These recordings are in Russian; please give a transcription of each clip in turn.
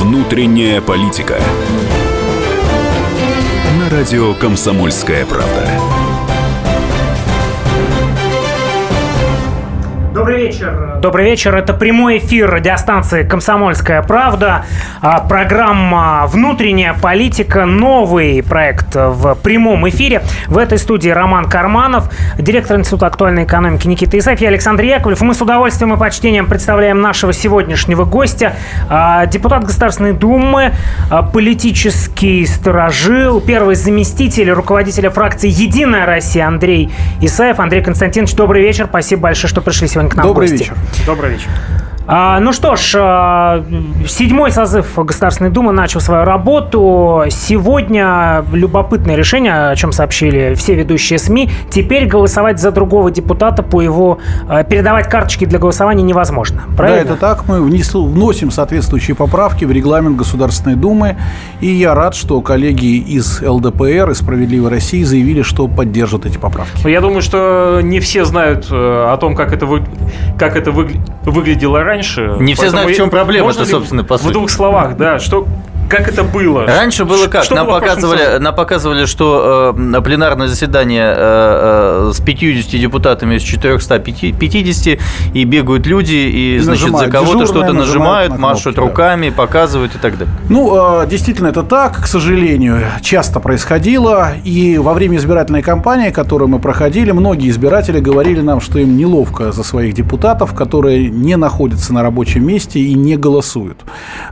Внутренняя политика. На радио Комсомольская правда. Добрый вечер. Добрый вечер. Это прямой эфир радиостанции «Комсомольская правда». А, программа «Внутренняя политика». Новый проект в прямом эфире. В этой студии Роман Карманов, директор Института актуальной экономики Никита Исаев, я Александр Яковлев. Мы с удовольствием и почтением представляем нашего сегодняшнего гостя. А, депутат Государственной Думы, а, политический сторожил, первый заместитель руководителя фракции «Единая Россия» Андрей Исаев. Андрей Константинович, добрый вечер. Спасибо большое, что пришли сегодня к нам Добрый в гости. вечер. Добрый вечер. А, ну что ж, а, седьмой созыв Государственной Думы начал свою работу. Сегодня любопытное решение, о чем сообщили все ведущие СМИ. Теперь голосовать за другого депутата по его... а, передавать карточки для голосования невозможно. Правильно? Да, это так. Мы вносим соответствующие поправки в регламент Государственной Думы. И я рад, что коллеги из ЛДПР и «Справедливой России» заявили, что поддержат эти поправки. Я думаю, что не все знают э, о том, как это, вы- как это выгля- выглядело раньше. Не все знают, в чем проблема-то, можно ли собственно, по В сути? двух словах, да. Что, как это было? Раньше было как? что нам, было показывали, нам показывали, что э, пленарное заседание э, э, с 50 депутатами из 450, и бегают люди, и, значит, за нажимают. кого-то Дежурные что-то нажимают нажимают, на машут кнопки, да. руками, показывают и так далее. Ну, э, действительно, это так, к сожалению, часто происходило. И во время избирательной кампании, которую мы проходили, многие избиратели говорили нам, что им неловко за своих депутатов, которые не находятся на рабочем месте и не голосуют.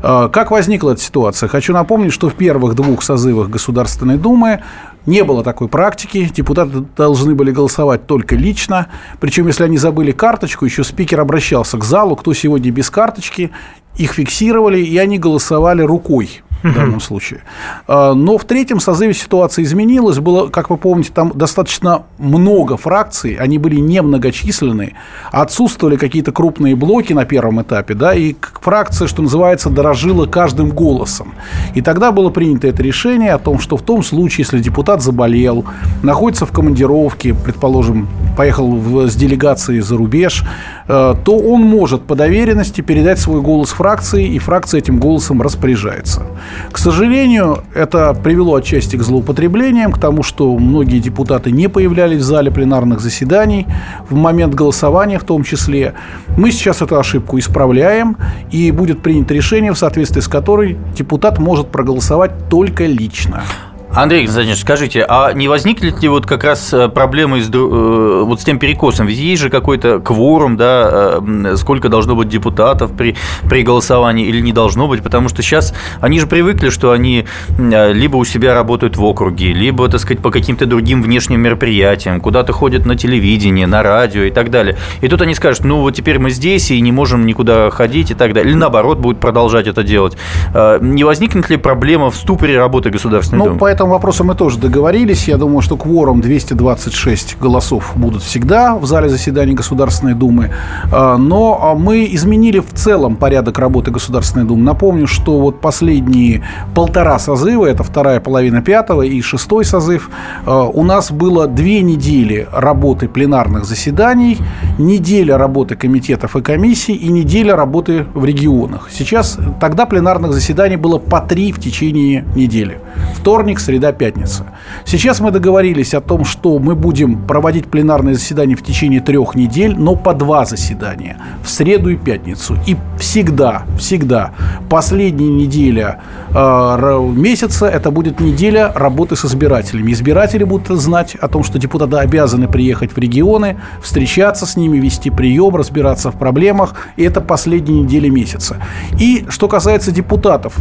Э, Как возникла эта ситуация? Хочу напомнить, что в первых двух созывах Государственной Думы не было такой практики. Депутаты должны были голосовать только лично. Причем, если они забыли карточку, еще спикер обращался к залу, кто сегодня без карточки, их фиксировали, и они голосовали рукой в данном случае. А, Но в третьем созыве ситуация изменилась. Было, как вы помните, там достаточно много фракций, они были немногочисленные, отсутствовали какие-то крупные блоки на первом этапе, да, и фракция, что называется, дорожила каждым голосом. И тогда было принято это решение о том, что в том случае, если депутат заболел, находится в командировке, предположим, поехал в- с делегацией за рубеж, то он может по доверенности передать свой голос фракции, и фракция этим голосом распоряжается. К сожалению, это привело отчасти к злоупотреблениям, к тому, что многие депутаты не появлялись в зале пленарных заседаний в момент голосования в том числе. Мы сейчас эту ошибку исправляем, и будет принято решение, в соответствии с которой депутат может проголосовать только лично. Андрей Константинович, скажите, а не возникнет ли вот как раз э, проблемы с, э, вот с тем перекосом? Ведь есть же какой-то кворум, да, э, сколько должно быть депутатов при, при голосовании или не должно быть, потому что сейчас они же привыкли, что они либо у себя работают в округе, либо, так сказать, по каким-то другим внешним мероприятиям, куда-то ходят на телевидение, на радио и так далее. И тут они скажут, ну вот теперь мы здесь и не можем никуда ходить и так далее. Или наоборот, будут продолжать это делать. Не возникнет ли проблема в ступоре работы Государственной Ну, Думы? по этому вопросу мы тоже договорились. Я думаю, что кворум 226 голосов будут всегда в зале заседаний Государственной Думы. А, Но а, мы изменили в целом порядок работы Государственной Думы. Напомню, что вот последние полтора созыва, это вторая половина пятого и шестой созыв, а, у нас было две недели работы пленарных заседаний, неделя работы комитетов и комиссий и неделя работы в регионах. Сейчас тогда пленарных заседаний было по три в течение недели. Вторник, среда, пятница. Сейчас мы договорились о том, что мы будем проводить пленарные заседания в течение трех недель, но по два заседания. В среду и пятницу. И всегда, всегда последняя неделя э, месяца это будет неделя работы с избирателями. Избиратели будут знать о том, что депутаты обязаны приехать в регионы, встречаться с ними, вести прием, разбираться в проблемах. И это последняя неделя месяца. И что касается депутатов,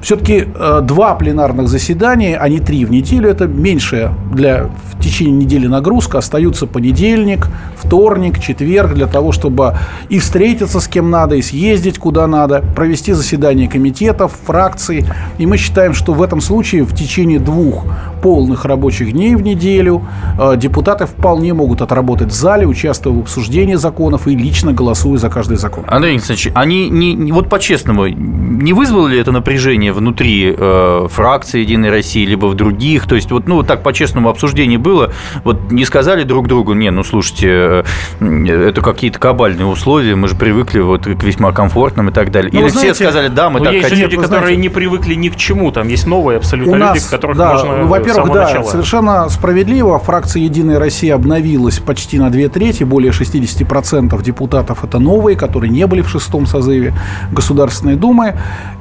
все-таки э, два пленарных заседания, не три в неделю, это меньшая для в течение недели нагрузка. Остаются понедельник, вторник, четверг для того, чтобы и встретиться с кем надо, и съездить куда надо, провести заседание комитетов, фракций. И мы считаем, что в этом случае в течение двух полных рабочих дней в неделю. Э, депутаты вполне могут отработать в зале, участвуя в обсуждении законов и лично голосуя за каждый закон. Андрей Александрович, они не, вот по-честному, не вызвало ли это напряжение внутри э, фракции Единой России, либо в других? То есть, вот, ну, так по-честному обсуждение было, вот не сказали друг другу, не, ну, слушайте, э, это какие-то кабальные условия, мы же привыкли вот к весьма комфортным и так далее. Ну, Или знаете, все сказали, да, мы Но так есть хотим. люди, которые знаете- не привыкли ни к чему. Там есть новые абсолютно У люди, нас, которых да, можно ну, во-первых, да, начала. совершенно справедливо. Фракция «Единая Россия» обновилась почти на две трети. Более 60% депутатов – это новые, которые не были в шестом созыве Государственной Думы.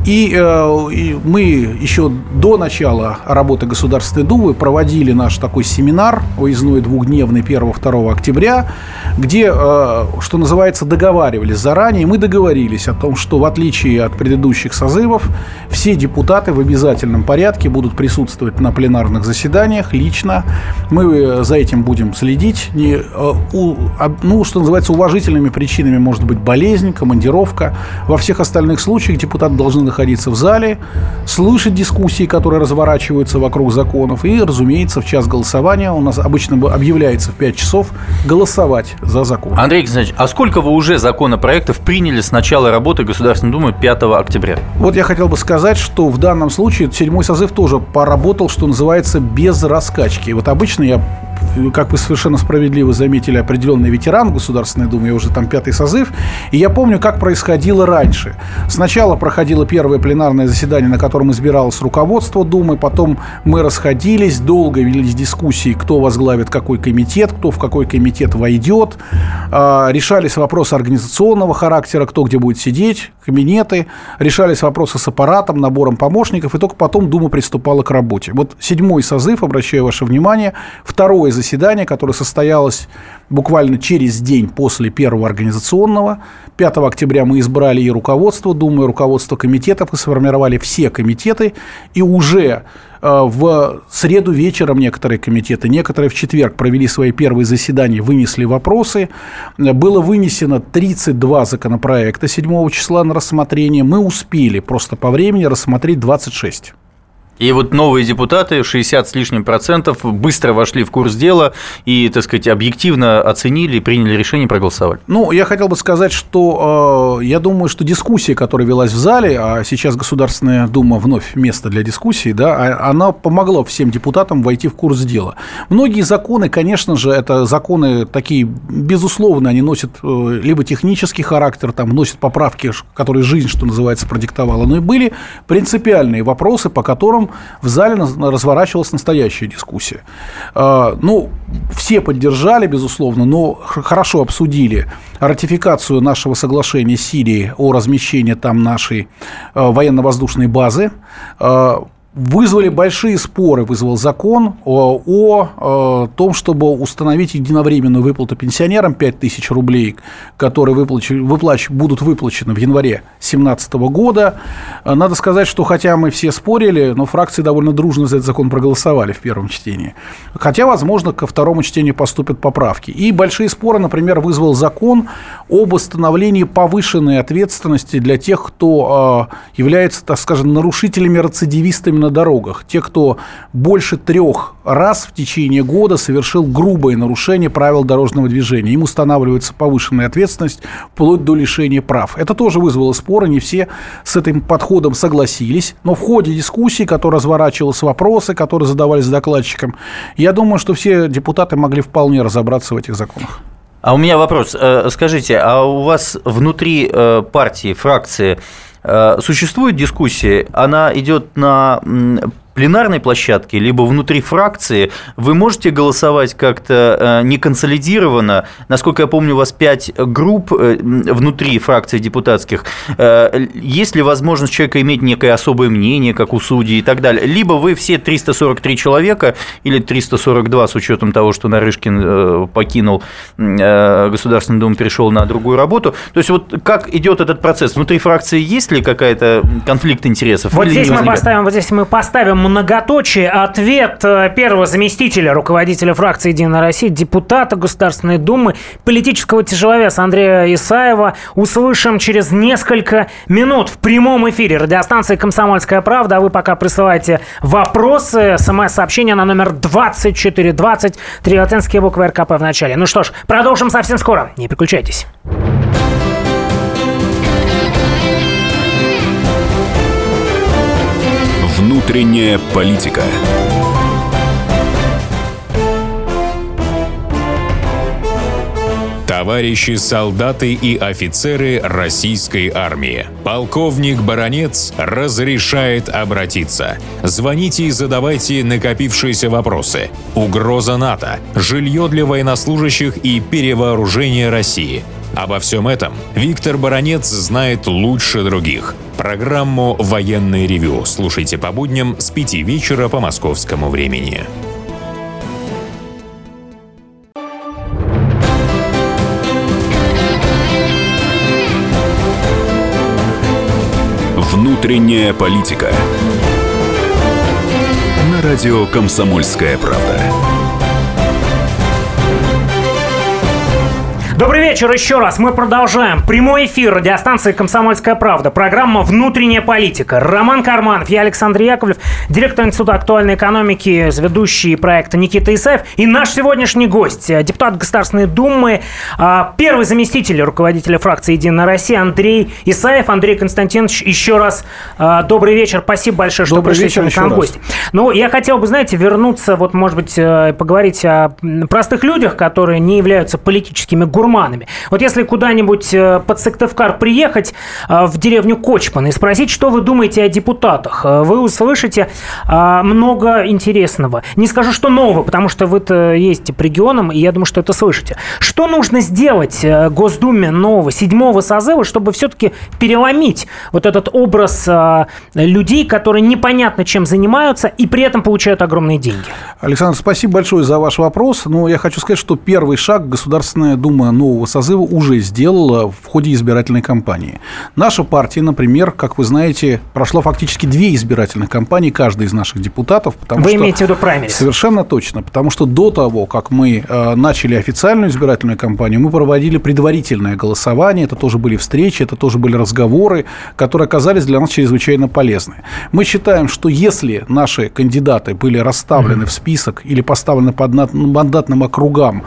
И, э, и мы еще до начала работы Государственной Думы проводили наш такой семинар выездной двухдневный 1-2 октября, где, э, что называется, договаривались заранее. Мы договорились о том, что в отличие от предыдущих созывов, все депутаты в обязательном порядке будут присутствовать на пленарных заседаниях лично. Мы э, за этим будем следить. Не, э, у- ну, что называется, уважительными причинами может быть болезнь, командировка. Во всех остальных случаях депутаты должны находиться в зале, слышать дискуссии, которые разворачиваются вокруг законов. И, разумеется, в час голосования у нас обычно бы объявляется в 5 часов голосовать за закон. Андрей Александрович, а сколько вы уже законопроектов приняли с начала работы Государственной Думы 5 октября? Вот я хотел бы сказать, что в данном случае седьмой созыв тоже поработал, что называется, без раскачки. Вот обычно я как вы совершенно справедливо заметили, определенный ветеран Государственной Думы, я уже там пятый созыв, и я помню, как происходило раньше. Сначала проходило первое пленарное заседание, на котором избиралось руководство Думы, потом мы расходились, долго велись дискуссии, кто возглавит какой комитет, кто в какой комитет войдет, А, решались вопросы организационного характера, кто где будет сидеть, кабинеты, решались вопросы с аппаратом, набором помощников, и только потом Дума приступала к работе. Вот седьмой созыв, обращаю ваше внимание, второе заседание, которое состоялось буквально через день после первого организационного. 5 октября мы избрали и руководство Думы, и руководство комитетов, и сформировали все комитеты, и уже э, в среду вечером некоторые комитеты, некоторые в четверг провели свои первые заседания, вынесли вопросы. Было вынесено 32 законопроекта 7 числа на рассмотрение. Мы успели просто по времени рассмотреть 26. И вот новые депутаты, 60 с лишним процентов, быстро вошли в курс дела и, так сказать, объективно оценили, приняли решение, проголосовали. Ну, я хотел бы сказать, что э, я думаю, что дискуссия, которая велась в зале, а сейчас Государственная Дума вновь место для дискуссии, да, а- она помогла всем депутатам войти в курс дела. Многие законы, конечно же, это законы такие, безусловно, они носят э, либо технический характер, там, вносят поправки, которые жизнь, что называется, продиктовала, но и были принципиальные вопросы, по которым в зале разворачивалась настоящая дискуссия. Э, Ну, все поддержали, безусловно, но хорошо обсудили ратификацию нашего соглашения с Сирией о размещении там нашей э, военно-воздушной базы. Э, Вызвали большие споры, вызвал закон о, о, э, том, чтобы установить единовременную выплату пенсионерам 5000 рублей, которые выплач, выплач, будут выплачены в январе 2017 года. Э, Надо сказать, что хотя мы все спорили, но фракции довольно дружно за этот закон проголосовали в первом чтении. Хотя, возможно, ко второму чтению поступят поправки. И большие споры, например, вызвал закон об установлении повышенной ответственности для тех, кто э, является, так скажем, нарушителями-рецидивистами на дорогах. Те, кто больше трех раз в течение года совершил грубое нарушение правил дорожного движения. Им устанавливается повышенная ответственность вплоть до лишения прав. Это тоже вызвало споры, не все с этим подходом согласились. Но в ходе дискуссии, которая разворачивалась, вопросы, которые задавались докладчикам, я думаю, что все депутаты могли вполне разобраться в этих законах. А у меня вопрос. Э, Скажите, а у вас внутри э, партии, фракции существует дискуссия? Она идет на пленарной площадке, либо внутри фракции? Вы можете голосовать как-то э, не консолидированно? Насколько я помню, у вас пять групп э, внутри фракций депутатских. Э, Есть ли возможность человека иметь некое особое мнение, как у судей и так далее? Либо вы все 343 человека, или 342 с учетом того, что Нарышкин покинул Государственную Думу, перешел на другую работу. То есть вот как идет этот процесс? Внутри фракции есть ли какая-то конфликт интересов? Вот здесь мы поставим, вот здесь мы поставим многоточие. Ответ э, первого заместителя руководителя фракции «Единая Россия», депутата Государственной Думы, политического тяжеловеса Андрея Исаева услышим через несколько минут в прямом эфире радиостанции «Комсомольская правда». А вы пока присылайте вопросы, смс-сообщения на номер 2420, три латинские буквы РКП в начале. Ну что ж, продолжим совсем скоро. Не переключайтесь. Внутренняя политика. Товарищи солдаты и офицеры российской армии. Полковник Баронец разрешает обратиться. Звоните и задавайте накопившиеся вопросы. Угроза НАТО, жилье для военнослужащих и перевооружение России. Обо всем этом Виктор Баронец знает лучше других. Программу «Военный ревю» слушайте по будням с 5 вечера по московскому времени. Внутренняя политика. На радио «Комсомольская правда». Добрый вечер еще раз. Мы продолжаем. Прямой эфир радиостанции «Комсомольская правда». Программа «Внутренняя политика». Роман Карманов, я Александр Яковлев, директор Института актуальной экономики, ведущий проекта Никита Исаев. И наш сегодняшний гость, депутат Государственной Думы, а, первый заместитель руководителя фракции «Единая Россия» Андрей Исаев. Андрей Константинович, еще раз а, добрый вечер. Спасибо большое, что Добрый пришли вечер сегодня к нам гости. Ну, я хотел бы, знаете, вернуться, вот, может быть, э, поговорить о простых людях, которые не являются политическими гурманами. Вот если куда-нибудь э, под Сыктывкар приехать э, в деревню Кочман и спросить, что вы думаете о депутатах, э, вы услышите много интересного. Не скажу, что нового, потому что вы-то ездите по регионам, и я думаю, что это слышите. Что нужно сделать Госдуме нового, седьмого созыва, чтобы все-таки переломить вот этот образ людей, которые непонятно чем занимаются и при этом получают огромные деньги? Александр, спасибо большое за ваш вопрос. Но я хочу сказать, что первый шаг Государственная Дума нового созыва уже сделала в ходе избирательной кампании. Наша партия, например, как вы знаете, прошла фактически две избирательных кампании, каждый из наших депутатов. Потому Вы что... имеете в виду праймерис? Совершенно точно. Потому что до того, как мы э, начали официальную избирательную кампанию, мы проводили предварительное голосование. Это тоже были встречи, это тоже были разговоры, которые оказались для нас чрезвычайно полезны. Мы считаем, что если наши кандидаты были расставлены в список или поставлены по одно- мандатным округам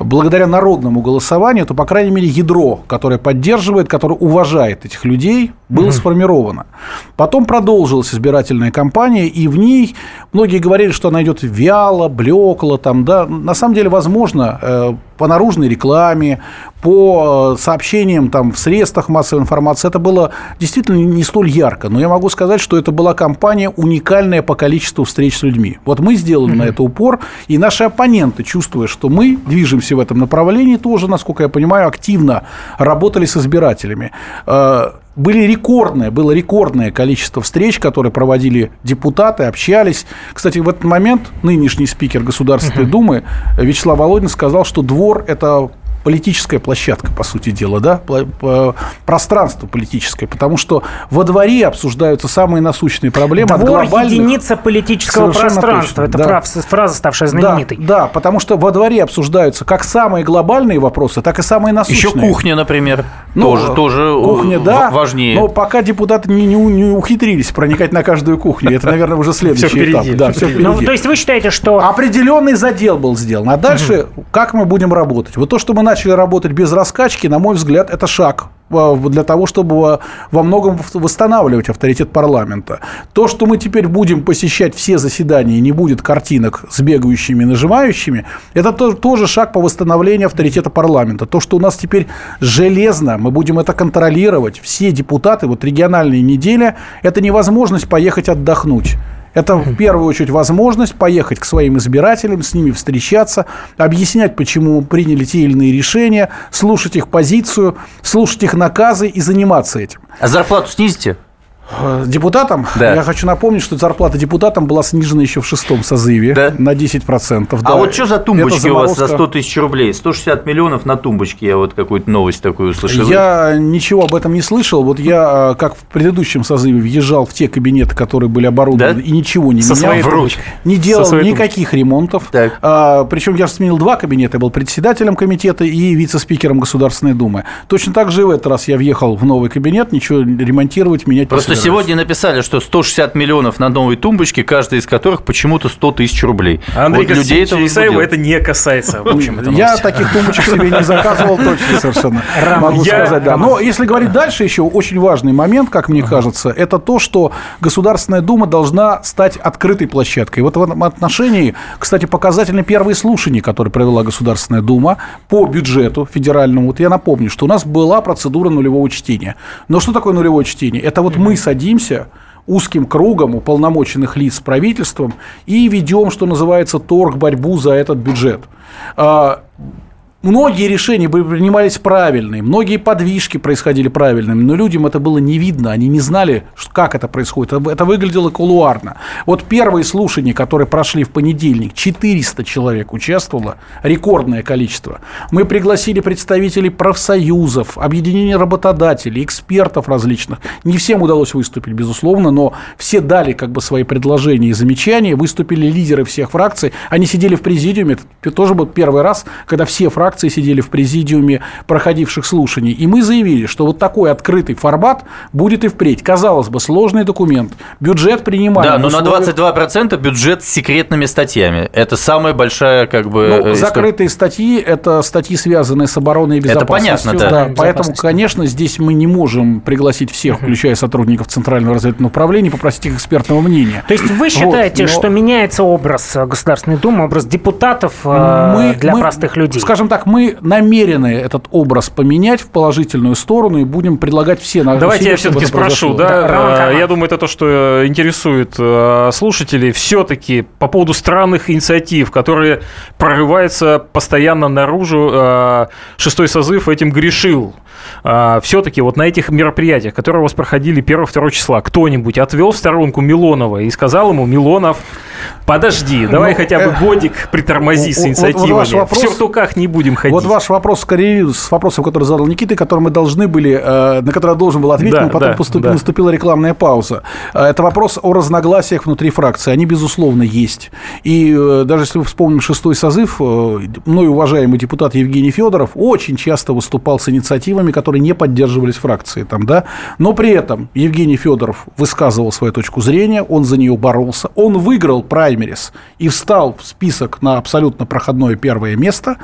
благодаря народному голосованию, то, по крайней мере, ядро, которое поддерживает, которое уважает этих людей, было сформировано. Потом продолжилась избирательная кампания, и в ней многие говорили, что она идет вяло, блекло, там, да. На самом деле, возможно, э, по наружной рекламе, по э, сообщениям там, в средствах массовой информации, это было действительно не столь ярко. Но я могу сказать, что это была кампания уникальная по количеству встреч с людьми. Вот мы сделали на это упор, и наши оппоненты, чувствуя, что мы движемся в этом направлении, тоже, насколько я понимаю, активно работали с избирателями. Э, были рекордное, было рекордное количество встреч, которые проводили депутаты, общались. Кстати, в этот момент нынешний спикер Государственной Думы Вячеслав Володин сказал, что двор – это политическая площадка, по сути дела, да, пространство политическое, потому что во дворе обсуждаются самые насущные проблемы от Двор глобальных... единица политического Совершенно пространства. точно, Это да. фраза, фраза, ставшая знаменитой. Да, да, потому что во дворе обсуждаются как самые глобальные вопросы, так и самые насущные. Еще кухня, например, Ну, тоже, тоже кухня, в- да, важнее. Но пока депутаты не, не, не ухитрились проникать на каждую кухню. Это, наверное, уже следующий впереди, этап. Да, все Ну, впереди. то есть вы считаете, что... Определенный задел был сделан. А дальше, как мы будем работать? Вот то, что мы начали работать без раскачки, на мой взгляд, это шаг э, для того, чтобы во- во многом восстанавливать авторитет парламента. То, что мы теперь будем посещать все заседания и не будет картинок с бегающими и нажимающими, это то- тоже шаг по восстановлению авторитета парламента. То, что у нас теперь железно, мы будем это контролировать. Все депутаты, вот региональные недели, это невозможность поехать отдохнуть. Это в первую очередь возможность поехать к своим избирателям, с ними встречаться, объяснять, почему приняли те или иные решения, слушать их позицию, слушать их наказы и заниматься этим. А зарплату снизите? Э, Депутатам, Да. я хочу напомнить, что зарплата депутатам была снижена еще в шестом созыве Да? на 10%. А да. вот что за тумбочки у вас за заморозка. 100 тысяч рублей? 160 миллионов на тумбочке. Я вот какую-то новость такую услышал. Я ничего об этом не слышал. Вот я, э, как в предыдущем созыве, въезжал в те кабинеты, которые были оборудованы, Да? и ничего не Со менял. своей тумбочкой. Не делал Со своей никаких ремонтов. Так. А, причем я же сменил два кабинета. Я был председателем комитета и вице-спикером Государственной Думы. Точно так же и в этот раз я въехал в новый кабинет, ничего ремонтировать, менять не Просто сегодня написали, что 160 миллионов на новые тумбочки, каждая из которых почему-то 100 тысяч рублей. Андрей вот людей это Исаева это не касается, в общем, Я таких тумбочек себе не заказывал точно совершенно. Могу я- сказать, да. Но если говорить дальше, еще очень важный момент, как мне кажется, это то, что Государственная Дума должна стать открытой площадкой. Вот в этом отношении, кстати, показательны первые слушания, которые провела Государственная Дума по бюджету федеральному. Вот я напомню, что у нас была процедура нулевого чтения. Но что такое нулевое чтение? Это вот мы садимся узким кругом уполномоченных лиц правительством и ведем, что называется, торг, борьбу за этот бюджет. Многие решения принимались правильные, многие подвижки происходили правильными, но людям это было не видно, они не знали, как это происходит. Это выглядело кулуарно. Вот первые слушания, которые прошли в понедельник, 400 человек участвовало, рекордное количество. Мы пригласили представителей профсоюзов, объединений работодателей, экспертов различных. Не всем удалось выступить, безусловно, но все дали как бы свои предложения и замечания, выступили лидеры всех фракций, они сидели в президиуме, это тоже был первый раз, когда все фракции сидели в президиуме проходивших слушаний, и мы заявили, что вот такой открытый формат будет и впредь. Казалось бы, сложный документ, бюджет принимаем. Да, но в на условиях- 22% бюджет с секретными статьями. Это самая большая, как бы. Ну, закрытые статьи – это статьи, связанные с обороной и Это безопасностью. понятно, да. поэтому, Безопасность. конечно, здесь мы не можем пригласить всех, включая сотрудников Центрального разведывательного управления, попросить их экспертного мнения. То есть вы считаете, Вот, но- что меняется образ Государственной Думы, образ депутатов э, для простых людей? Скажем так, мы намерены этот образ поменять в положительную сторону и будем предлагать все наши Давайте я усилия, чтобы все-таки спрошу, да, Роман э, Карманов. я думаю, это то, что э, интересует э, слушателей, все-таки по поводу странных инициатив, которые прорываются постоянно наружу, шестой созыв этим грешил. Все-таки вот на этих мероприятиях, которые у вас проходили 1-2 числа, кто-нибудь отвел в сторонку Милонова и сказал ему, Милонов, подожди, давай Ну, хотя бы годик притормози с вот- вот инициативами. ваш вопрос- В сюртуках не будем ходить. Вот ваш вопрос скорее с вопросом, который задал Никита, который мы должны были, э, на который я должен был ответить, Да, но потом да, поступ- да. наступила рекламная пауза. Э, Это вопрос о разногласиях внутри фракции. Они, безусловно, есть. И э, даже если мы вспомним шестой созыв, мной уважаемый депутат Евгений Федоров очень часто выступал с инициативами, которые не поддерживались фракцией. Там, да? Но при этом Евгений Федоров высказывал свою точку зрения, он за нее боролся, он выиграл праймерис и встал в список на абсолютно проходное первое место.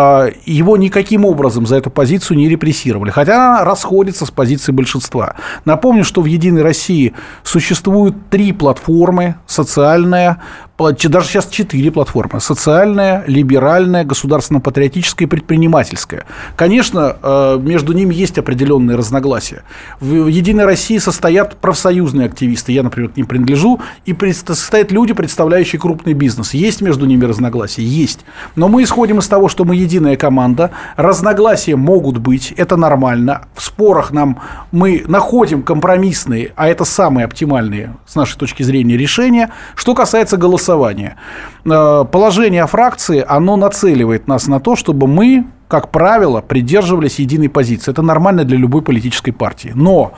Э, Его никаким образом за эту позицию не репрессировали, хотя она расходится с позицией большинства. Напомню, что в «Единой России» существуют три платформы – социальная, даже сейчас четыре платформы – социальная, либеральная, государственно-патриотическая и предпринимательская. Конечно, э, между ними есть определенные разногласия. В «Единой России» состоят профсоюзные активисты, я, например, к ним принадлежу, и состоят люди, представляющие крупный бизнес. Есть между ними разногласия? Есть. Но мы исходим из того, что мы единая команда, разногласия могут быть, это нормально. В спорах нам мы находим компромиссные, а это самые оптимальные с нашей точки зрения решения. Что касается голосования, Э, положение о фракции, оно нацеливает нас на то, чтобы мы, как правило, придерживались единой позиции. Это нормально для любой политической партии. Но,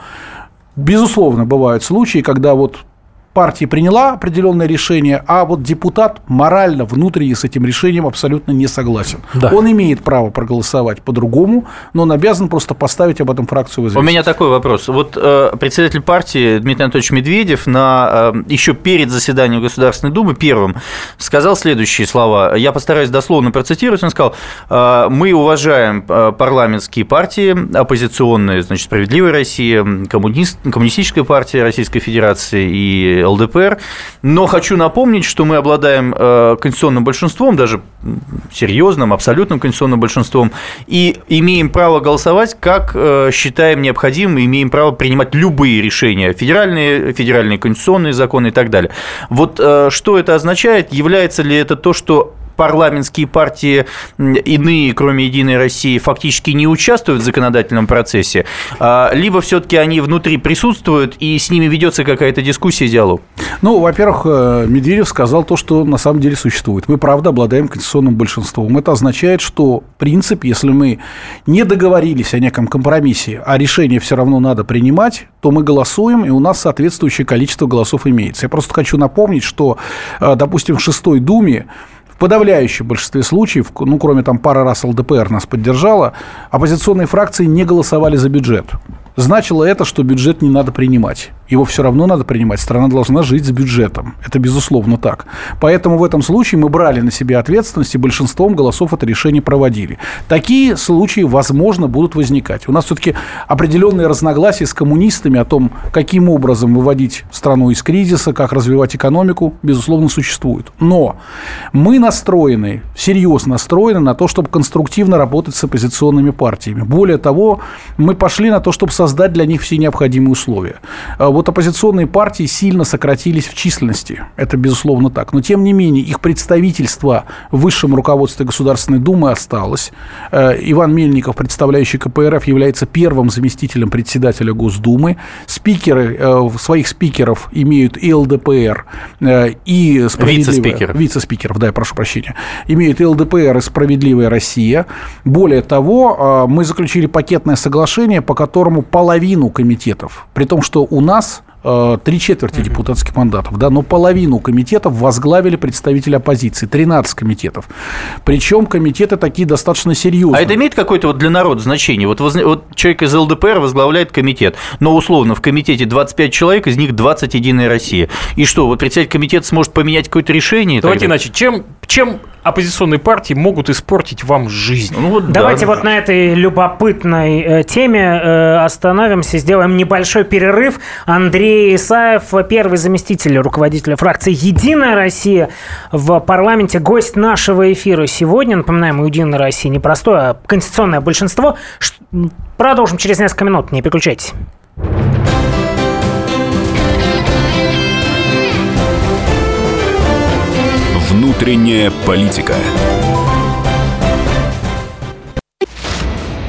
безусловно, бывают случаи, когда вот партия приняла определенное решение, а вот депутат морально внутренне с этим решением абсолютно не согласен. Да. Он имеет право проголосовать по-другому, но он обязан просто поставить об этом фракцию в У известность. меня такой вопрос. Вот э, председатель партии Дмитрий Анатольевич Медведев на, э, еще перед заседанием Государственной Думы первым сказал следующие слова. Я постараюсь дословно процитировать. Он сказал, э, мы уважаем э, парламентские партии, оппозиционные, значит, «Справедливая Россия», коммунист, Коммунистическая партия Российской Федерации и ЛДПР, но хочу напомнить, что мы обладаем э, конституционным большинством, даже серьезным, абсолютным конституционным большинством, и имеем право голосовать, как э, считаем необходимым, имеем право принимать любые решения, федеральные, федеральные конституционные законы и так далее. Вот э, что это означает? Является ли это то, что парламентские партии иные, кроме «Единой России», фактически не участвуют в законодательном процессе, а, либо все-таки они внутри присутствуют и с ними ведется какая-то дискуссия, диалог? Ну, во-первых, э, Медведев сказал то, что на самом деле существует. Мы, правда, обладаем конституционным большинством. Это означает, что принцип, если мы не договорились о неком компромиссе, а решение все равно надо принимать, то мы голосуем, и у нас соответствующее количество голосов имеется. Я просто хочу напомнить, что, э, допустим, в шестой Думе подавляющем большинстве случаев, ну, кроме там пары раз ЛДПР нас поддержала, оппозиционные фракции не голосовали за бюджет. Значило это, что бюджет не надо принимать. Его все равно надо принимать. Страна должна жить с бюджетом. Это безусловно так. Поэтому в этом случае мы брали на себя ответственность и большинством голосов это решение проводили. Такие случаи, возможно, будут возникать. У нас все-таки определенные разногласия с коммунистами о том, каким образом выводить страну из кризиса, как развивать экономику, безусловно, существуют. Но мы настроены, серьезно настроены на то, чтобы конструктивно работать с оппозиционными партиями. Более того, мы пошли на то, чтобы создать для них все необходимые условия. А вот оппозиционные партии сильно сократились в численности. Это, безусловно, так. Но, тем не менее, их представительство в высшем руководстве Государственной Думы осталось. Э, Иван Мельников, представляющий КПРФ, является первым заместителем председателя Госдумы. Спикеры, э, своих спикеров имеют и ЛДПР, э, и Вице-спикеров. Вице-спикеров, да, я прошу прощения. Имеют и ЛДПР, и Справедливая Россия. Более того, мы заключили пакетное соглашение, по которому половину комитетов, при том, что у нас три четверти угу. депутатских мандатов, да, но половину комитетов возглавили представители оппозиции, 13 комитетов. Причем комитеты такие достаточно серьезные. А это имеет какое-то вот для народа значение? Вот, воз... вот человек из ЛДПР возглавляет комитет, но условно в комитете 25 человек, из них 20 Единая Россия. И что, вот председатель комитета сможет поменять какое-то решение? Давайте иначе. Чем, чем оппозиционные партии могут испортить вам жизнь? Ну, вот Давайте да. вот на этой любопытной э, теме э, остановимся, сделаем небольшой перерыв. Андрей Андрей Исаев, первый заместитель руководителя фракции «Единая Россия» в парламенте, гость нашего эфира сегодня. Напоминаем, у «Единой России» не а конституционное большинство. Продолжим через несколько минут, не переключайтесь. Внутренняя политика.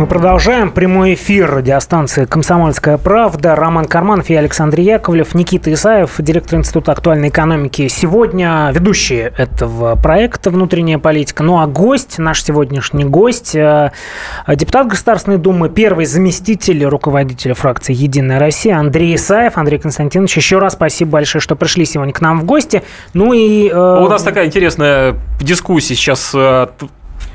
Мы продолжаем прямой эфир радиостанции «Комсомольская правда». Роман Карманов и Александр Яковлев, Никита Исаев, директор Института актуальной экономики. Сегодня ведущие этого проекта «Внутренняя политика». Ну а гость, наш сегодняшний гость, э, депутат Государственной Думы, первый заместитель руководителя фракции «Единая Россия» Андрей Исаев. Андрей Константинович, еще раз спасибо большое, что пришли сегодня к нам в гости. Ну и... Э... У нас такая интересная дискуссия сейчас э,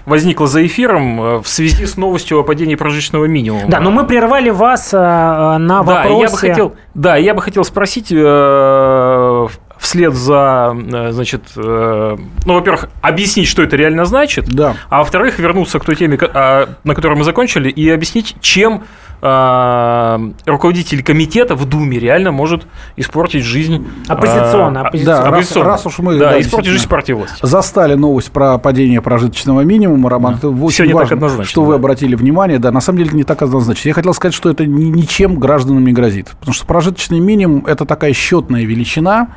возникла за эфиром э, в связи с новостью о падении прожиточного минимума. Да, но мы прервали вас э, на да, вопросе... Я бы хотел, да, я бы хотел спросить э, вслед за, значит, ну, во-первых, объяснить, что это реально значит, да. а во-вторых, вернуться к той теме, а, на которой мы закончили, и объяснить, чем руководитель комитета в Думе реально может испортить жизнь... Оппозиционно. Э, оппозиционно. Да, оппозиционно. Раз, раз уж мы... Да, да испортить жизнь партии власти. Застали новость про падение прожиточного минимума, Роман. Да. Это Все не важно. Что да. вы обратили внимание. Да, на самом деле не так однозначно. Я хотел сказать, что это ничем гражданам не грозит. Потому что прожиточный минимум – это такая счетная величина,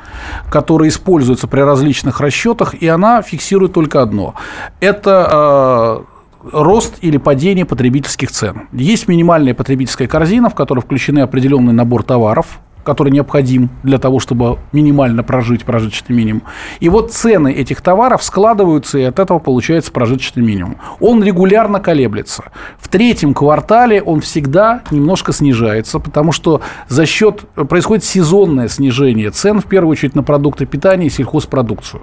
которая используется при различных расчетах, и она фиксирует только одно. Это рост или падение потребительских цен. Есть минимальная потребительская корзина, в которой включены определенный набор товаров, который необходим для того, чтобы минимально прожить прожиточный минимум. И вот цены этих товаров складываются, и от этого получается прожиточный минимум. Он регулярно колеблется. В третьем квартале он всегда немножко снижается, потому что за счет происходит сезонное снижение цен, в первую очередь на продукты питания и сельхозпродукцию.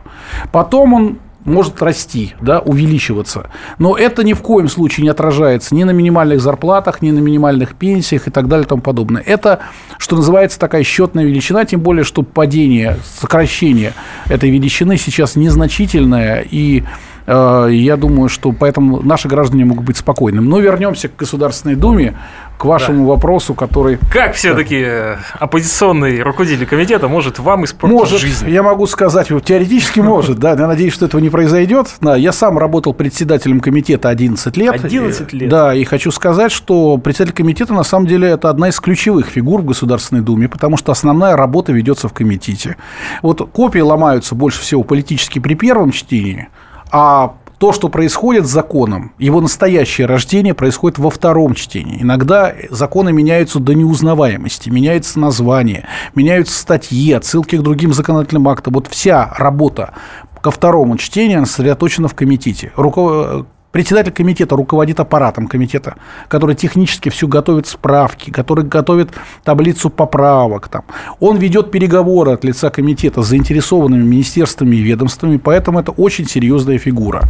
Потом он может расти, да, увеличиваться. Но это ни в коем случае не отражается ни на минимальных зарплатах, ни на минимальных пенсиях и так далее и тому подобное. Это, что называется, такая счетная величина, тем более, что падение, сокращение этой величины сейчас незначительное и я думаю, что поэтому наши граждане могут быть спокойными. Но вернемся к Государственной Думе, к вашему да. вопросу, который... Как все-таки да. оппозиционный руководитель комитета может вам испортить может, жизнь? Я могу сказать, теоретически может, да. Я надеюсь, что этого не произойдет. Да, я сам работал председателем комитета 11 лет. 11 лет? Да, и хочу сказать, что председатель комитета, на самом деле, это одна из ключевых фигур в Государственной Думе, потому что основная работа ведется в комитете. Вот копии ломаются больше всего политически при первом чтении, а то, что происходит с законом, его настоящее рождение происходит во втором чтении. Иногда законы меняются до неузнаваемости, меняется название, меняются статьи, отсылки к другим законодательным актам. Вот вся работа ко второму чтению сосредоточена в комитете. Председатель комитета руководит аппаратом комитета, который технически все готовит справки, который готовит таблицу поправок. Там. Он ведет переговоры от лица комитета с заинтересованными министерствами и ведомствами, поэтому это очень серьезная фигура.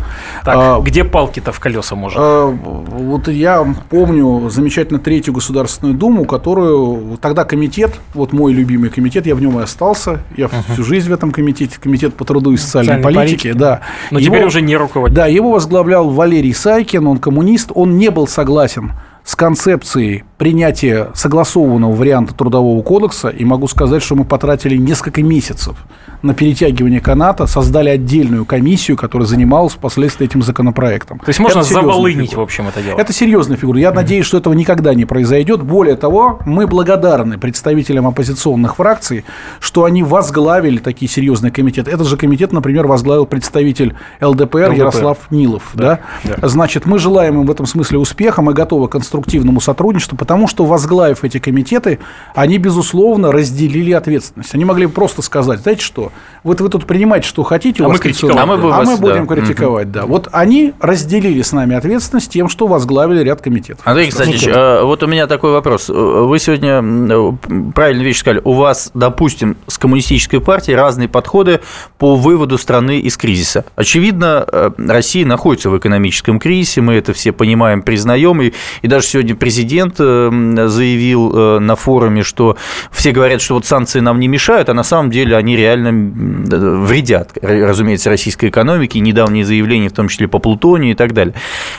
Так, а, где палки-то в колеса может? А, вот я помню замечательно Третью Государственную Думу, которую тогда комитет, вот мой любимый комитет, я в нем и остался, я uh-huh. всю жизнь в этом комитете, комитет по труду и социальной, социальной политике, политики. да. Но его, теперь уже не руководитель. Да, его возглавлял Валерий Валерий Сайкин, он коммунист, он не был согласен с концепцией принятия согласованного варианта Трудового кодекса, и могу сказать, что мы потратили несколько месяцев на перетягивание каната, создали отдельную комиссию, которая занималась впоследствии этим законопроектом. То есть можно заволынить, фигура. в общем, это дело? Это серьезная фигура. Я mm-hmm. надеюсь, что этого никогда не произойдет. Более того, мы благодарны представителям оппозиционных фракций, что они возглавили такие серьезные комитеты. Этот же комитет, например, возглавил представитель ЛДПР, ЛДПР. Ярослав Нилов. Да. Да? Да. Значит, мы желаем им в этом смысле успеха, мы готовы к конструктивному сотрудничеству, потому что, возглавив эти комитеты, они, безусловно, разделили ответственность. Они могли бы просто сказать, знаете что, вот вы тут принимаете, что хотите, а, мы, критиковать, а, мы, а мы будем да. критиковать, да. Вот они разделили с нами ответственность тем, что возглавили ряд комитетов. Андрей Константинович, а, вот у меня такой вопрос. Вы сегодня правильно вещь сказали. У вас, допустим, с коммунистической партией разные подходы по выводу страны из кризиса. Очевидно, э, Россия находится в экономическом кризисе, мы это все понимаем, признаем, и, и даже сегодня президент э, заявил э, на форуме, что все говорят, что вот санкции нам не мешают, а на самом деле они реально вредят, разумеется, российской экономике, недавние заявления, в том числе по плутонию и так далее.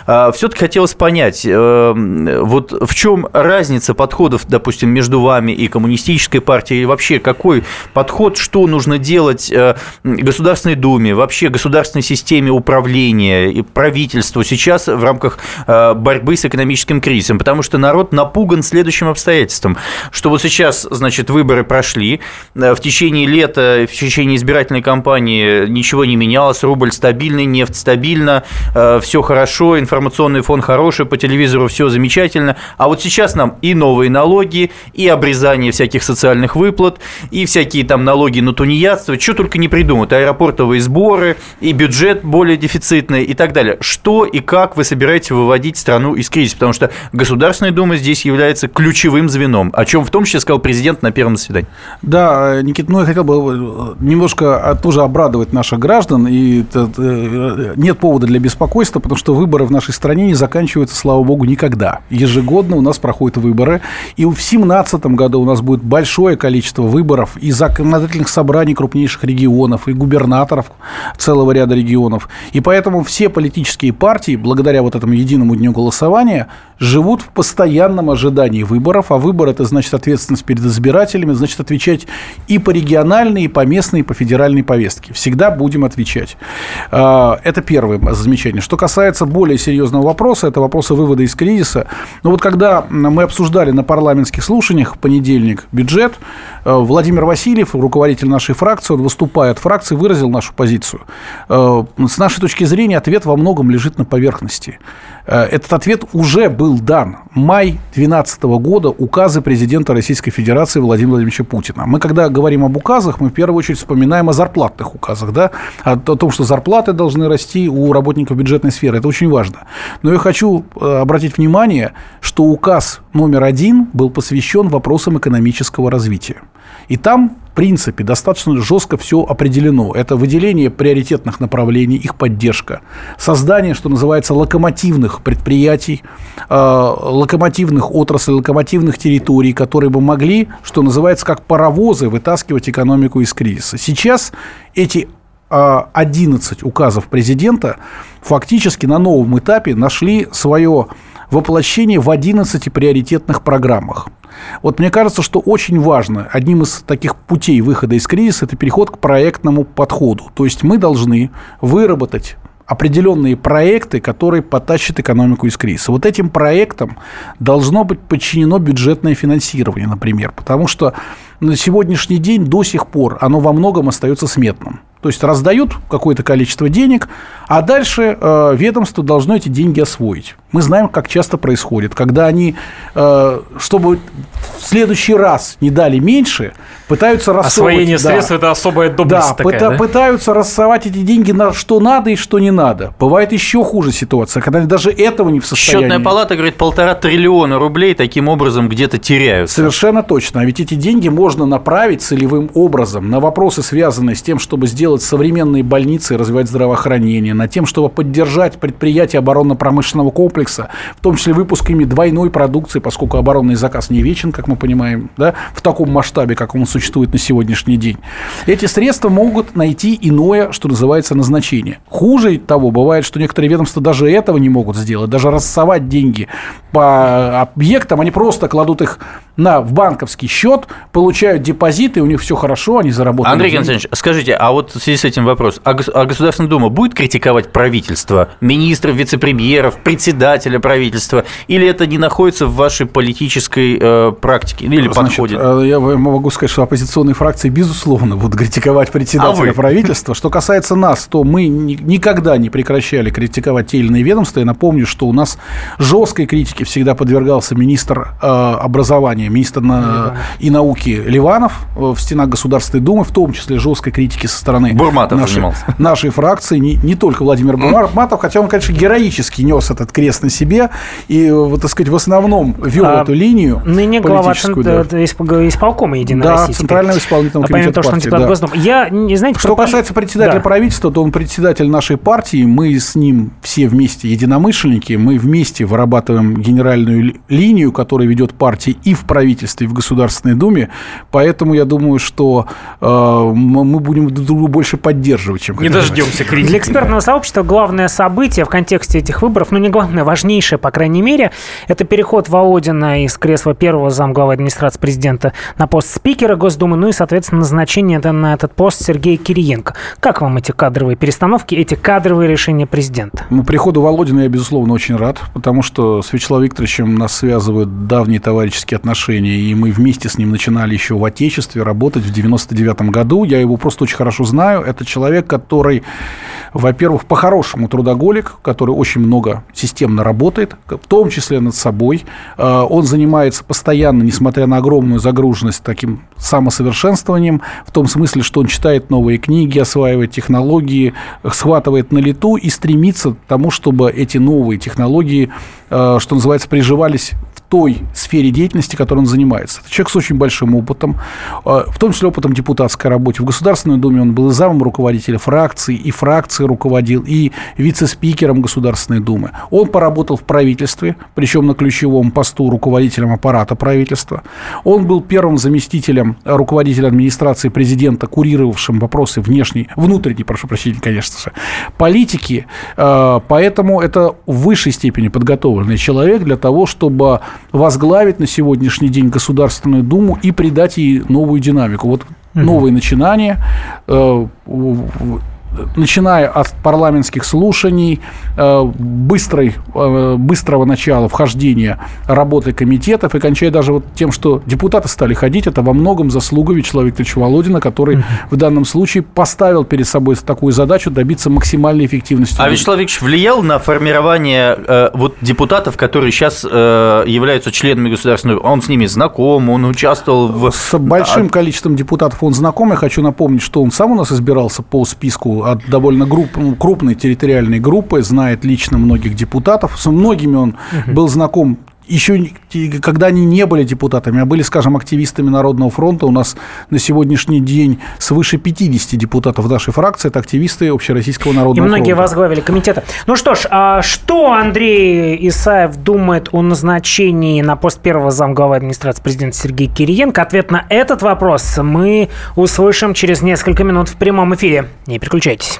А, Все-таки хотелось понять, э, вот в чем разница подходов, допустим, между вами и коммунистической партией, и вообще какой подход, что нужно делать э, Государственной Думе, вообще государственной системе управления и правительству сейчас в рамках э, борьбы с экономическим кризисом, потому что народ напуган следующим обстоятельством, что вот сейчас, значит, выборы прошли, в течение лета, в течение течение избирательной кампании ничего не менялось, рубль стабильный, нефть стабильна, э, все хорошо, информационный фон хороший, по телевизору все замечательно. А вот сейчас нам и новые налоги, и обрезание всяких социальных выплат, и всякие там налоги на тунеядство, что только не придумают, аэропортовые сборы, и бюджет более дефицитный и так далее. Что и как вы собираетесь выводить страну из кризиса? Потому что Государственная Дума здесь является ключевым звеном, о чем в том числе сказал президент на первом заседании. Да, Никита, ну я хотел бы немножко тоже обрадовать наших граждан. И э, нет повода для беспокойства, потому что выборы в нашей стране не заканчиваются, слава богу, никогда. Ежегодно у нас проходят выборы. И в 2017 году у нас будет большое количество выборов и законодательных собраний крупнейших регионов, и губернаторов целого ряда регионов. И поэтому все политические партии, благодаря вот этому единому дню голосования, живут в постоянном ожидании выборов. А выбор – это значит ответственность перед избирателями, значит отвечать и по региональной, и по местной местной, по федеральной повестке. Всегда будем отвечать. А, это первое замечание. Что касается более серьезного вопроса, это вопроса вывода из кризиса. Но вот когда мы обсуждали на парламентских слушаниях в понедельник бюджет, э, Владимир Васильев, руководитель нашей фракции, он выступая от фракции, выразил нашу позицию. Э, с нашей точки зрения ответ во многом лежит на поверхности. Э, этот ответ уже был дан. Май 2012 года указы президента Российской Федерации Владимира Владимировича Путина. Мы, когда говорим об указах, мы в первую очередь вспоминаем о зарплатных указах, да? о, том, что зарплаты должны расти у работников бюджетной сферы. Это очень важно. Но я хочу э, обратить внимание, что указ номер один был посвящен вопросам экономического развития. И там принципе достаточно жестко все определено. Это выделение приоритетных направлений, их поддержка, создание, что называется, локомотивных предприятий, э, локомотивных отраслей, локомотивных территорий, которые бы могли, что называется, как паровозы вытаскивать экономику из кризиса. Сейчас эти 11 указов президента фактически на новом этапе нашли свое воплощение в 11 приоритетных программах. Вот мне кажется, что очень важно, одним из таких путей выхода из кризиса, это переход к проектному подходу. То есть мы должны выработать определенные проекты, которые потащат экономику из кризиса. Вот этим проектам должно быть подчинено бюджетное финансирование, например, потому что на сегодняшний день до сих пор оно во многом остается сметным. То есть раздают какое-то количество денег, а дальше э, ведомство должно эти деньги освоить. Мы знаем, как часто происходит, когда они, э, чтобы в следующий раз не дали меньше, пытаются рассовывать. Освоение да, средств – это особая доблесть да, такая, пыта, да? пытаются рассовать эти деньги на что надо и что не надо. Бывает еще хуже ситуация, когда они даже этого не в состоянии. Счетная палата говорит, полтора триллиона рублей таким образом где-то теряются. Совершенно точно. А ведь эти деньги можно направить целевым образом на вопросы, связанные с тем, чтобы сделать современные больницы и развивать здравоохранение, на тем, чтобы поддержать предприятия оборонно-промышленного комплекса, в том числе выпусками двойной продукции, поскольку оборонный заказ не вечен, как мы понимаем, да, в таком масштабе, как он существует на сегодняшний день. Эти средства могут найти иное, что называется, назначение. Хуже того, бывает, что некоторые ведомства даже этого не могут сделать, даже рассовать деньги по объектам, они просто кладут их на, в банковский счет, получают депозиты, у них все хорошо, они заработали. Андрей Константинович, скажите, а вот в связи с этим вопрос, а, а Государственная Дума будет критиковать правительство, министров, вице-премьеров, председателя правительства, или это не находится в вашей политической э, практике или Значит, подходе? э, Я могу сказать, что оппозиционные фракции, безусловно, будут критиковать председателя А правительства. Что касается нас, то мы ни- никогда не прекращали критиковать те или иные ведомства. Я напомню, что у нас жесткой критике всегда подвергался министр э, образования, министр на- и науки Ливанов э, в стенах Государственной Думы, в том числе жесткой критики со стороны Бурматов нашей, занимался. нашей фракции. Не, не только Владимир Бурматов, хотя он, конечно, героически нес этот крест на себе и, вот, так сказать, в основном вел А, эту линию Ныне глава политическую, да. исполкома Единой Да, России. Центрального исполнительного А комитета того, что он партии, да. Я, не знаете, Что про- касается председателя Да. правительства, то он председатель нашей партии. Мы с ним все вместе единомышленники. Мы вместе вырабатываем генеральную ли- линию, которая ведет партии и в правительстве, и в Государственной Думе. Поэтому я думаю, что э, мы мы будем друг друга больше поддерживать, чем Не дождемся критики. Для экспертного сообщества главное событие в контексте этих выборов, ну не главное, важнейшее, по крайней мере, это переход Володина из кресла первого замглавы администрации президента на пост спикера Госдумы, ну и, соответственно, назначение на этот пост Сергея Кириенко. Как вам эти кадровые перестановки, эти кадровые решения президента? Ну, приходу Володина я, безусловно, очень рад, потому что с Вячеславом Викторовичем нас связывают давние товарищеские отношения, и мы вместе с ним начинали еще в Отечестве работать в 99 году. Я его просто очень хорошо знаю. Это человек, который, во-первых, по-хорошему трудоголик, который очень много системно работает, в том числе над собой. Э, Он занимается постоянно, несмотря на огромную загруженность, таким самосовершенствованием, в том смысле, что он читает новые книги, осваивает технологии, схватывает на лету и стремится к тому, чтобы эти новые технологии, э, что называется, приживались той сфере деятельности, которой он занимается. Это человек с очень большим опытом, э, в том числе опытом депутатской работы. В Государственной Думе он был и замом руководителя фракции, и фракции руководил, и вице-спикером Государственной Думы. Он поработал в правительстве, причем на ключевом посту руководителем аппарата правительства. Он был первым заместителем руководителя администрации президента, курировавшим вопросы внешней, внутренней, прошу прощения, конечно же, политики. Э, Поэтому это в высшей степени подготовленный человек для того, чтобы возглавить на сегодняшний день Государственную Думу и придать ей новую динамику. Вот новые начинания, э, начиная от парламентских слушаний, э, быстрой, э, быстрого начала вхождения работы комитетов и кончая даже вот тем, что депутаты стали ходить, это во многом заслуга Вячеслава Викторовича Володина, который в данном случае поставил перед собой такую задачу добиться максимальной эффективности. А Вячеслав Викторович влиял на формирование э, вот депутатов, которые сейчас э, являются членами Государственной Думы? Он с ними знаком, он участвовал в... С большим количеством депутатов он знаком. Я хочу напомнить, что он сам у нас избирался по списку от довольно групп, ну, крупной территориальной группы, знает лично многих депутатов. С многими он был знаком еще когда они не были депутатами, а были, скажем, активистами Народного фронта, у нас на сегодняшний день свыше 50 депутатов нашей фракции, это активисты Общероссийского Народного фронта. И многие фронта. возглавили комитеты. Ну что ж, а что Андрей Исаев думает о назначении на пост первого замглавы администрации президента Сергея Кириенко? Ответ на этот вопрос мы услышим через несколько минут в прямом эфире. Не переключайтесь.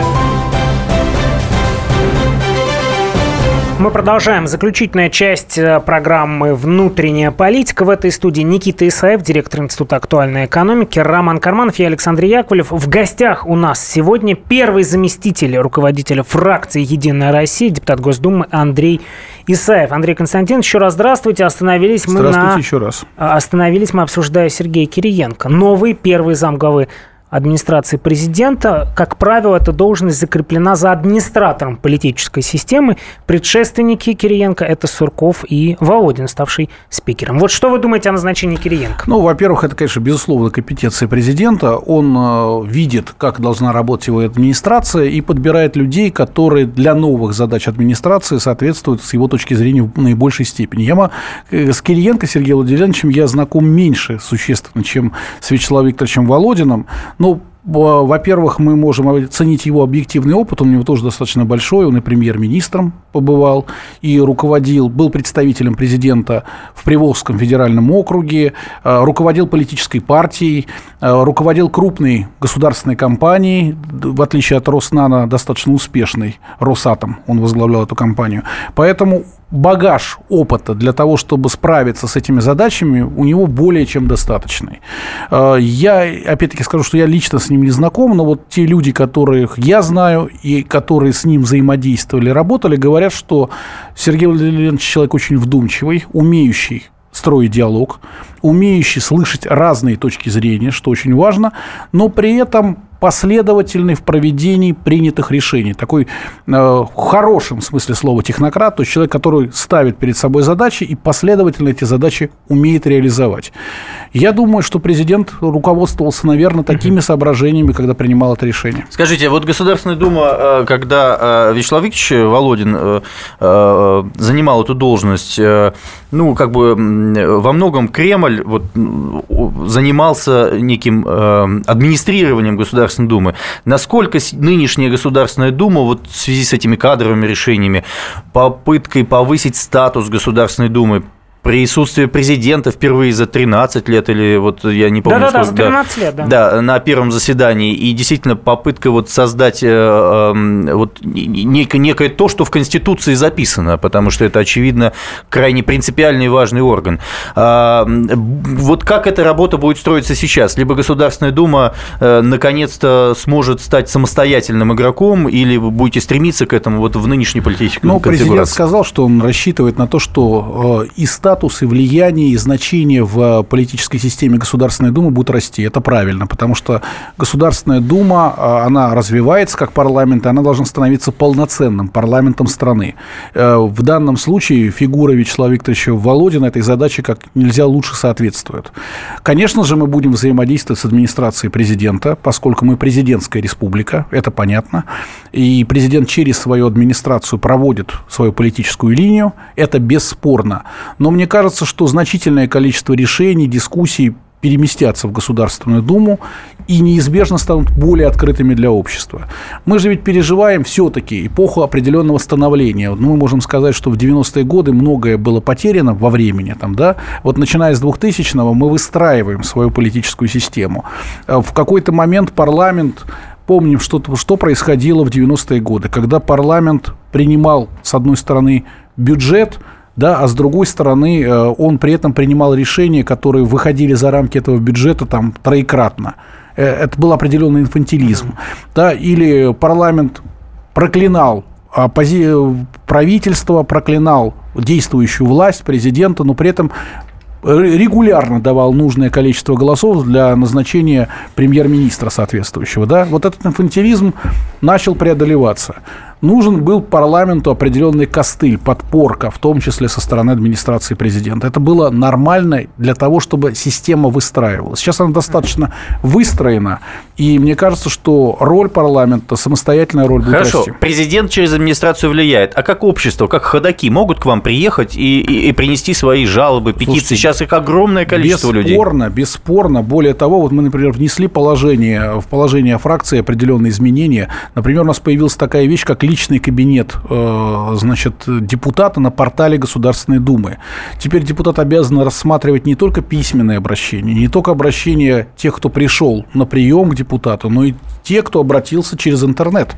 Мы продолжаем. Заключительная часть э, программы «Внутренняя политика». В этой студии Никита Исаев, директор Института актуальной экономики, Роман Карманов, я Александр Яковлев. В гостях у нас сегодня первый заместитель руководителя фракции «Единая Россия», депутат Госдумы Андрей Исаев. Андрей Константинович, еще раз здравствуйте. Остановились мы здравствуйте на... еще раз. Остановились мы, обсуждая Сергея Кириенко. Новый первый замглавы администрации президента, как правило, эта должность закреплена за администратором политической системы. Предшественники Кириенко – это Сурков и Володин, ставший спикером. Вот что вы думаете о назначении Кириенко? Ну, во-первых, это, конечно, безусловно, компетенция президента. Он э, видит, как должна работать его администрация и подбирает людей, которые для новых задач администрации соответствуют с его точки зрения в наибольшей степени. Я э, с Кириенко Сергеем Владимировичем я знаком меньше существенно, чем с Вячеславом Викторовичем Володиным. Ну, во-первых, мы можем оценить его объективный опыт, он у него тоже достаточно большой, он и премьер-министром побывал, и руководил, был представителем президента в Приволжском федеральном округе, э, руководил политической партией, э, руководил крупной государственной компанией, в отличие от Роснана, достаточно успешной, Росатом, он возглавлял эту компанию. Поэтому багаж опыта для того, чтобы справиться с этими задачами, у него более чем достаточный. Э, я, опять-таки, скажу, что я лично с ним не знаком, но вот те люди, которых я знаю и которые с ним взаимодействовали, работали, говорят, что Сергей Владимирович человек очень вдумчивый, умеющий строить диалог, умеющий слышать разные точки зрения, что очень важно, но при этом последовательный в проведении принятых решений. Такой э, в хорошем смысле слова технократ, то есть человек, который ставит перед собой задачи и последовательно эти задачи умеет реализовать. Я думаю, что президент руководствовался, наверное, такими соображениями, когда принимал это решение. Скажите, вот Государственная Дума, э, когда э, Вячеслав Викторович Володин э, занимал эту должность, ну, как бы во многом Кремль вот, занимался неким администрированием Государственной Думы. Насколько нынешняя Государственная Дума вот в связи с этими кадровыми решениями, попыткой повысить статус Государственной Думы, присутствие президента впервые за 13 лет, или вот я не помню. Да-да-да, за 13 да, лет, да. Да, на первом заседании. И действительно попытка вот создать э, э, вот некое, некое то, что в Конституции записано, потому что это, очевидно, крайне принципиальный и важный орган. А, вот как эта работа будет строиться сейчас? Либо Государственная Дума э, наконец-то сможет стать самостоятельным игроком, или вы будете стремиться к этому вот в нынешней политической Ну, президент сказал, что он рассчитывает на то, что э, и статус, и влияние, и значение в политической системе Государственной Думы будут расти. Это правильно, потому что Государственная Дума, а, она развивается как парламент, и она должна становиться полноценным парламентом страны. Э, в данном случае фигура Вячеслава Викторовича Володина этой задаче как нельзя лучше соответствует. Конечно же, мы будем взаимодействовать с администрацией президента, поскольку мы президентская республика, это понятно. И президент через свою администрацию проводит свою политическую линию, это бесспорно. Но мне мне кажется, что значительное количество решений, дискуссий переместятся в Государственную Думу и неизбежно станут более открытыми для общества. Мы же ведь переживаем все-таки эпоху определенного становления. Мы можем сказать, что в 90-е годы многое было потеряно во времени. Там, да? Вот начиная с 2000-го мы выстраиваем свою политическую систему. В какой-то момент парламент помним, что, что происходило в 90-е годы, когда парламент принимал, с одной стороны, бюджет, да, а с другой стороны, э, он при этом принимал решения, которые выходили за рамки этого бюджета там троекратно. Э, это был определенный инфантилизм. Да, или парламент проклинал правительство, проклинал действующую власть, президента, но при этом регулярно давал нужное количество голосов для назначения премьер-министра соответствующего. Да? Вот этот инфантилизм начал преодолеваться нужен был парламенту определенный костыль, подпорка, в том числе со стороны администрации президента. Это было нормально для того, чтобы система выстраивалась. Сейчас она достаточно выстроена, и мне кажется, что роль парламента, самостоятельная роль будет Хорошо, расти. президент через администрацию влияет. А как общество, как ходаки могут к вам приехать и, и, и принести свои жалобы, петиции? Слушайте, Сейчас их огромное количество бесспорно, людей. Бесспорно, бесспорно. Более того, вот мы, например, внесли положение, в положение фракции определенные изменения. Например, у нас появилась такая вещь, как личный кабинет э, значит, депутата на портале Государственной Думы. Теперь депутат обязан рассматривать не только письменные обращения, не только обращения тех, кто пришел на прием к депутату, но и те, кто обратился через интернет.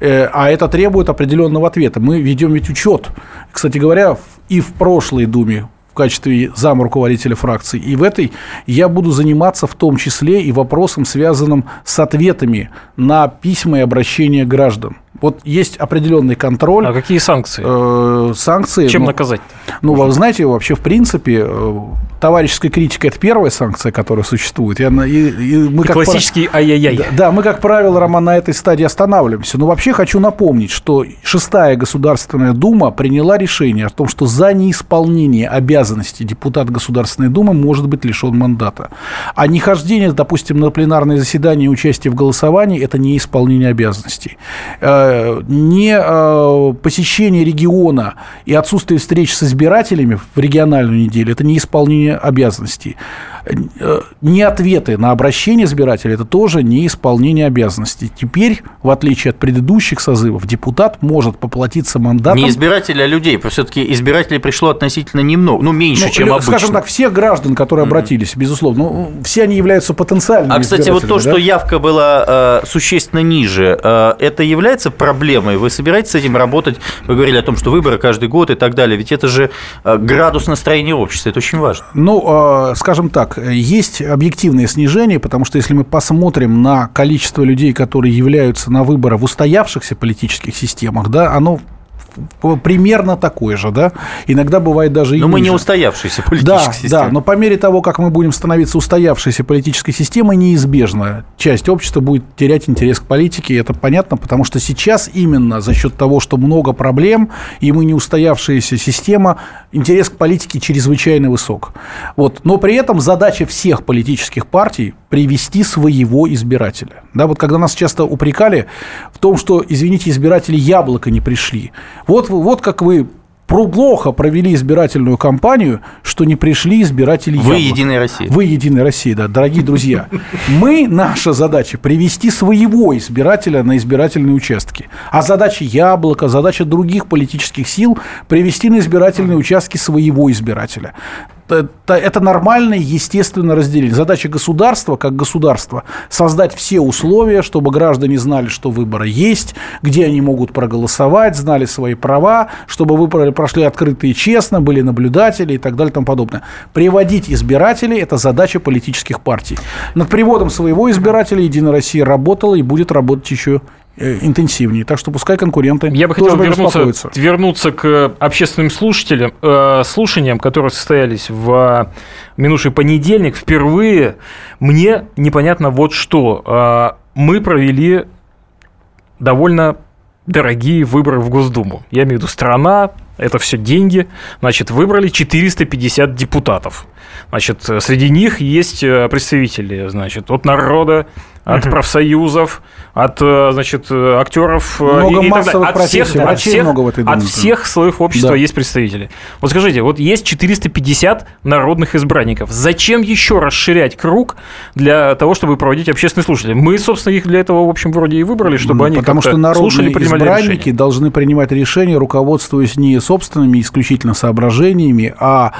Э, а это требует определенного ответа. Мы ведем ведь учет. Кстати говоря, и в прошлой Думе в качестве зам руководителя фракции. И в этой я буду заниматься в том числе и вопросом, связанным с ответами на письма и обращения граждан. Вот есть определенный контроль. А какие санкции? Э, санкции. Чем ну, наказать? Ну, вы знаете, вообще, в принципе, э, товарищеская критика – это первая санкция, которая существует. И, она, и, и мы, и как классический пар... ай-яй-яй. Да, да, мы, как правило, Роман, на этой стадии останавливаемся. Но вообще хочу напомнить, что шестая Государственная Дума приняла решение о том, что за неисполнение обязанностей депутат Государственной Думы может быть лишен мандата. А нехождение, допустим, на пленарное заседание и участие в голосовании – это не исполнение обязанностей э, не э, посещение региона и отсутствие встреч с избирателями в региональную неделю – это не исполнение обязанностей. Не ответы на обращение избирателя – это тоже не исполнение обязанностей. Теперь, в отличие от предыдущих созывов, депутат может поплатиться мандатом. Не избирателя, а людей. Все-таки избирателей пришло относительно немного, ну, меньше, ну, чем скажем обычно. Скажем так, все граждан, которые обратились, mm-hmm. безусловно, ну, все они являются потенциальными А, кстати, вот то, да? что явка была э, существенно ниже, э, это является проблемой? Вы собираетесь с этим работать? Вы говорили о том, что выборы каждый год и так далее. Ведь это же э, градус настроения общества, это очень важно. Ну, э, скажем так, есть объективное снижение, потому что если мы посмотрим на количество людей, которые являются на выборы в устоявшихся политических системах, да, оно примерно такой же, да. Иногда бывает даже и Но ниже. мы не устоявшаяся политическая да, система. Да, но по мере того, как мы будем становиться устоявшейся политической системой, неизбежно часть общества будет терять интерес к политике, и это понятно, потому что сейчас именно за счет того, что много проблем, и мы не устоявшаяся система, интерес к политике чрезвычайно высок. Вот. Но при этом задача всех политических партий привести своего избирателя. Да, вот когда нас часто упрекали в том, что, извините, избиратели яблоко не пришли. Вот, вот как вы плохо провели избирательную кампанию, что не пришли избиратели Вы Яблока. Единая Россия. Вы Единая Россия, да, дорогие друзья. Мы, наша задача, привести своего избирателя на избирательные участки. А задача Яблока, задача других политических сил привести на избирательные участки своего избирателя это, это нормальное, естественное разделение. Задача государства, как государства, создать все условия, чтобы граждане знали, что выборы есть, где они могут проголосовать, знали свои права, чтобы выборы прошли открыто и честно, были наблюдатели и так далее и тому подобное. Приводить избирателей – это задача политических партий. Над приводом своего избирателя Единая Россия работала и будет работать еще интенсивнее. Так что пускай конкуренты Я бы хотел вернуться, вернуться к общественным слушателям, э, слушаниям, которые состоялись в минувший понедельник. Впервые мне непонятно вот что. Э, мы провели довольно дорогие выборы в Госдуму. Я имею в виду страна, это все деньги. Значит, выбрали 450 депутатов. Значит, среди них есть э, представители, значит, от народа, от профсоюзов, от, э, значит, э, актеров Много и, и так далее. От всех, от всех, много в этой от всех слоев общества Да. есть представители. Вот скажите, вот есть 450 народных избранников. Зачем еще расширять круг для того, чтобы проводить общественные слушания? Мы, собственно, их для этого, в общем, вроде и выбрали, чтобы они Потому что народные слушали, принимали избранники решения. должны принимать решения, руководствуясь не собственными исключительно соображениями, а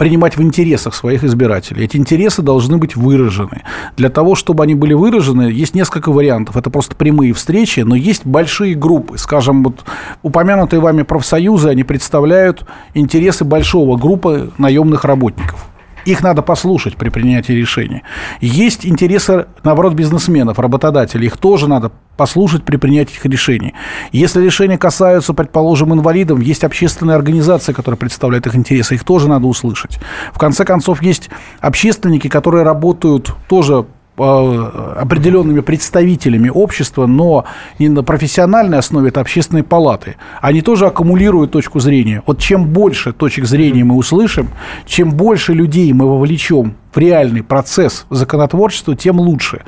принимать в интересах своих избирателей. Эти интересы должны быть выражены. Для того, чтобы они были выражены, есть несколько вариантов. Это просто прямые встречи, но есть большие группы. Скажем, вот упомянутые вами профсоюзы, они представляют интересы большого группы наемных работников. Их надо послушать при принятии решения. Есть интересы, наоборот, бизнесменов, работодателей. Их тоже надо послушать при принятии их решений. Если решения касаются, предположим, инвалидов, есть общественные организации, которые представляют их интересы. Их тоже надо услышать. В конце концов, есть общественники, которые работают тоже определенными представителями общества, но не на профессиональной основе, это общественные палаты. Они тоже аккумулируют точку зрения. Вот чем больше точек зрения мы услышим, чем больше людей мы вовлечем в реальный процесс законотворчества, тем лучше.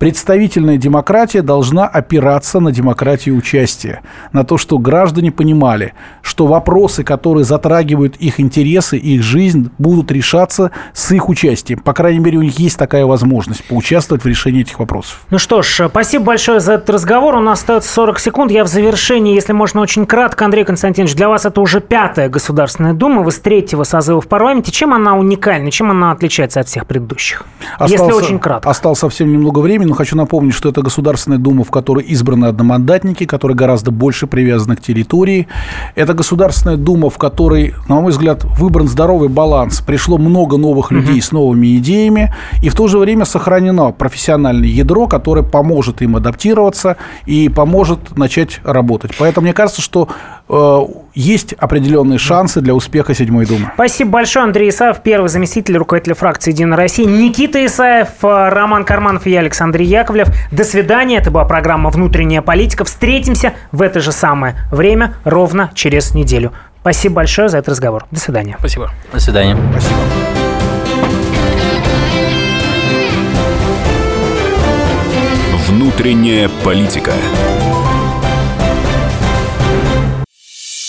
Представительная демократия должна опираться на демократию участия, на то, что граждане понимали, что вопросы, которые затрагивают их интересы, их жизнь, будут решаться с их участием. По крайней мере, у них есть такая возможность поучаствовать в решении этих вопросов. Ну что ж, спасибо большое за этот разговор. У нас остается 40 секунд. Я в завершении, если можно, очень кратко. Андрей Константинович, для вас это уже пятая Государственная Дума. Вы с третьего созыва в парламенте. Чем она уникальна? Чем она отличается от всех предыдущих? если Остался- очень кратко. Осталось совсем немного времени, но хочу напомнить, что это Государственная Дума, в которой избраны одномандатники, которые гораздо больше привязаны к территории. Это Государственная Дума, в которой, на мой взгляд, выбран здоровый баланс. Пришло много новых людей с новыми идеями, и в то же время сохранено профессиональное ядро, которое поможет им адаптироваться и поможет начать работать. Поэтому мне кажется, что э, есть определенные шансы для успеха Седьмой Думы. Спасибо большое, Андрей Исаев, первый заместитель руководителя фракции «Единая Россия», Никита Исаев, э, Роман Карманов и я, Александр Яковлев. До свидания. Это была программа «Внутренняя политика». Встретимся в это же самое время ровно через неделю. Спасибо большое за этот разговор. До свидания. Спасибо. До свидания. Внутренняя политика.